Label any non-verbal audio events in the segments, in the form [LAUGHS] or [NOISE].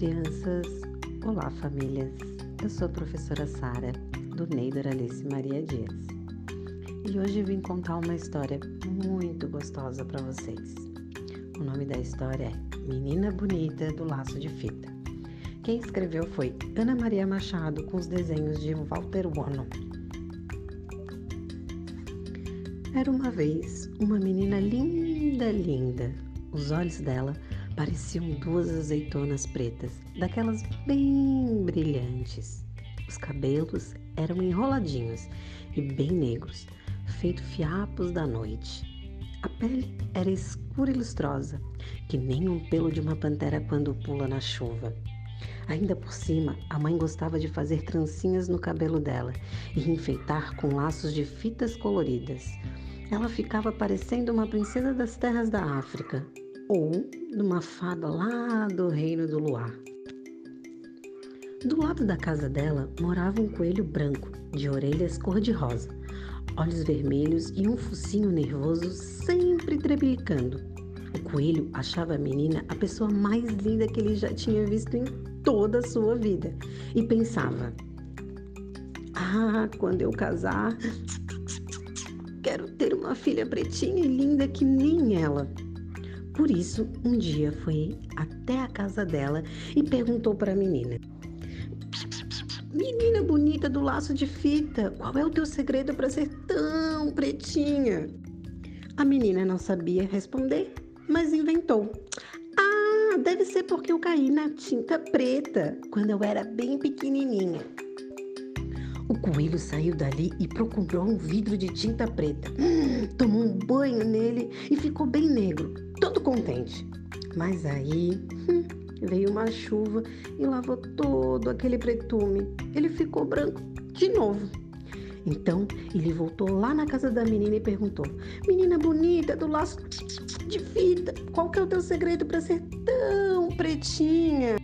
crianças! Olá, famílias! Eu sou a professora Sara, do Neidor Alice Maria Dias. E hoje vim contar uma história muito gostosa para vocês. O nome da história é Menina Bonita do Laço de Fita. Quem escreveu foi Ana Maria Machado com os desenhos de Walter Wano. Era uma vez uma menina linda, linda. Os olhos dela pareciam duas azeitonas pretas, daquelas bem brilhantes. Os cabelos eram enroladinhos e bem negros, feito fiapos da noite. A pele era escura e lustrosa, que nem um pelo de uma pantera quando pula na chuva. Ainda por cima, a mãe gostava de fazer trancinhas no cabelo dela e enfeitar com laços de fitas coloridas. Ela ficava parecendo uma princesa das terras da África, ou de uma fada lá do reino do luar. Do lado da casa dela morava um coelho branco, de orelhas cor-de-rosa, olhos vermelhos e um focinho nervoso sempre trebelicando. O coelho achava a menina a pessoa mais linda que ele já tinha visto em toda a sua vida e pensava: Ah, quando eu casar, quero ter uma filha pretinha e linda que nem ela. Por isso, um dia foi até a casa dela e perguntou para a menina: Menina bonita do laço de fita, qual é o teu segredo para ser tão pretinha? A menina não sabia responder, mas inventou. Ah, deve ser porque eu caí na tinta preta quando eu era bem pequenininha. O coelho saiu dali e procurou um vidro de tinta preta. Hum, tomou um banho nele e ficou bem negro, todo contente. Mas aí hum, veio uma chuva e lavou todo aquele pretume. Ele ficou branco de novo. Então ele voltou lá na casa da menina e perguntou: Menina bonita do laço de fita, qual que é o teu segredo para ser tão pretinha?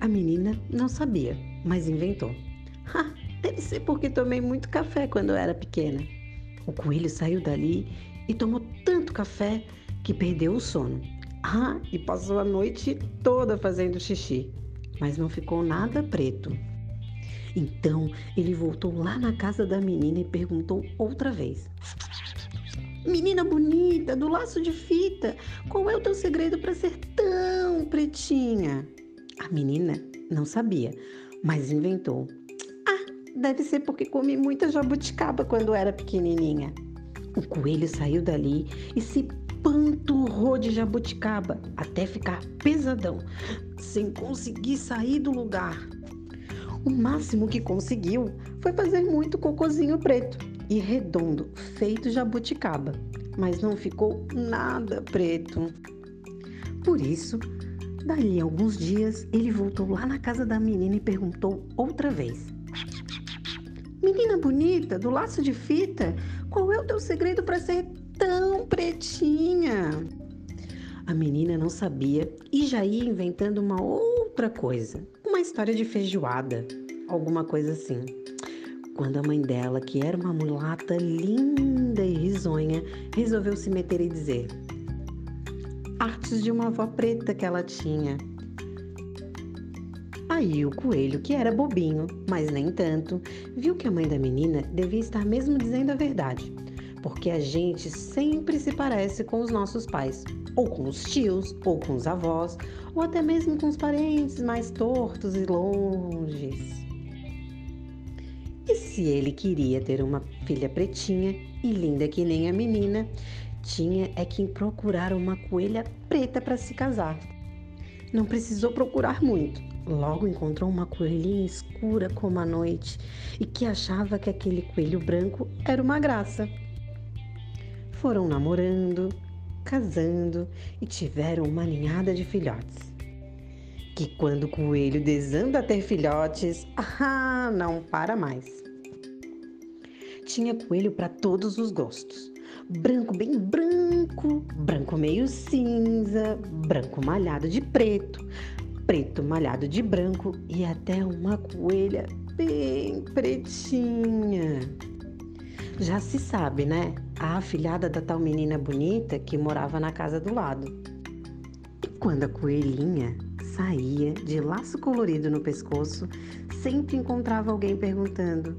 A menina não sabia, mas inventou. [LAUGHS] Deve ser porque tomei muito café quando eu era pequena. O coelho saiu dali e tomou tanto café que perdeu o sono. Ah, e passou a noite toda fazendo xixi, mas não ficou nada preto. Então ele voltou lá na casa da menina e perguntou outra vez: Menina bonita, do laço de fita, qual é o teu segredo para ser tão pretinha? A menina não sabia, mas inventou. Deve ser porque comi muita jabuticaba quando era pequenininha. O coelho saiu dali e se panturrou de jabuticaba até ficar pesadão, sem conseguir sair do lugar. O máximo que conseguiu foi fazer muito cocozinho preto e redondo, feito jabuticaba, mas não ficou nada preto. Por isso, dali a alguns dias, ele voltou lá na casa da menina e perguntou outra vez: Menina bonita, do laço de fita, qual é o teu segredo para ser tão pretinha? A menina não sabia e já ia inventando uma outra coisa, uma história de feijoada, alguma coisa assim. Quando a mãe dela, que era uma mulata linda e risonha, resolveu se meter e dizer: Artes de uma avó preta que ela tinha. Aí o coelho, que era bobinho, mas nem tanto, viu que a mãe da menina devia estar mesmo dizendo a verdade, porque a gente sempre se parece com os nossos pais, ou com os tios, ou com os avós, ou até mesmo com os parentes mais tortos e longes. E se ele queria ter uma filha pretinha e linda que nem a menina, tinha é que procurar uma coelha preta para se casar. Não precisou procurar muito. Logo encontrou uma coelhinha escura como a noite e que achava que aquele coelho branco era uma graça. Foram namorando, casando e tiveram uma ninhada de filhotes. Que quando o coelho desanda a ter filhotes, [LAUGHS] ah, não para mais. Tinha coelho para todos os gostos. Branco bem branco meio cinza, branco malhado de preto, preto malhado de branco e até uma coelha bem pretinha. Já se sabe, né? A afilhada da tal menina bonita que morava na casa do lado. E quando a coelhinha saía de laço colorido no pescoço, sempre encontrava alguém perguntando: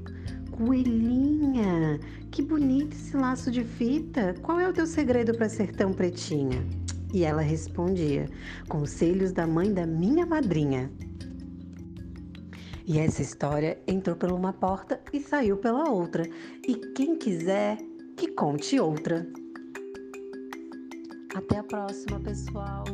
Coelhinha, que bonito esse laço de fita. Qual é o teu segredo para ser tão pretinha? E ela respondia: Conselhos da mãe da minha madrinha. E essa história entrou por uma porta e saiu pela outra. E quem quiser, que conte outra. Até a próxima, pessoal!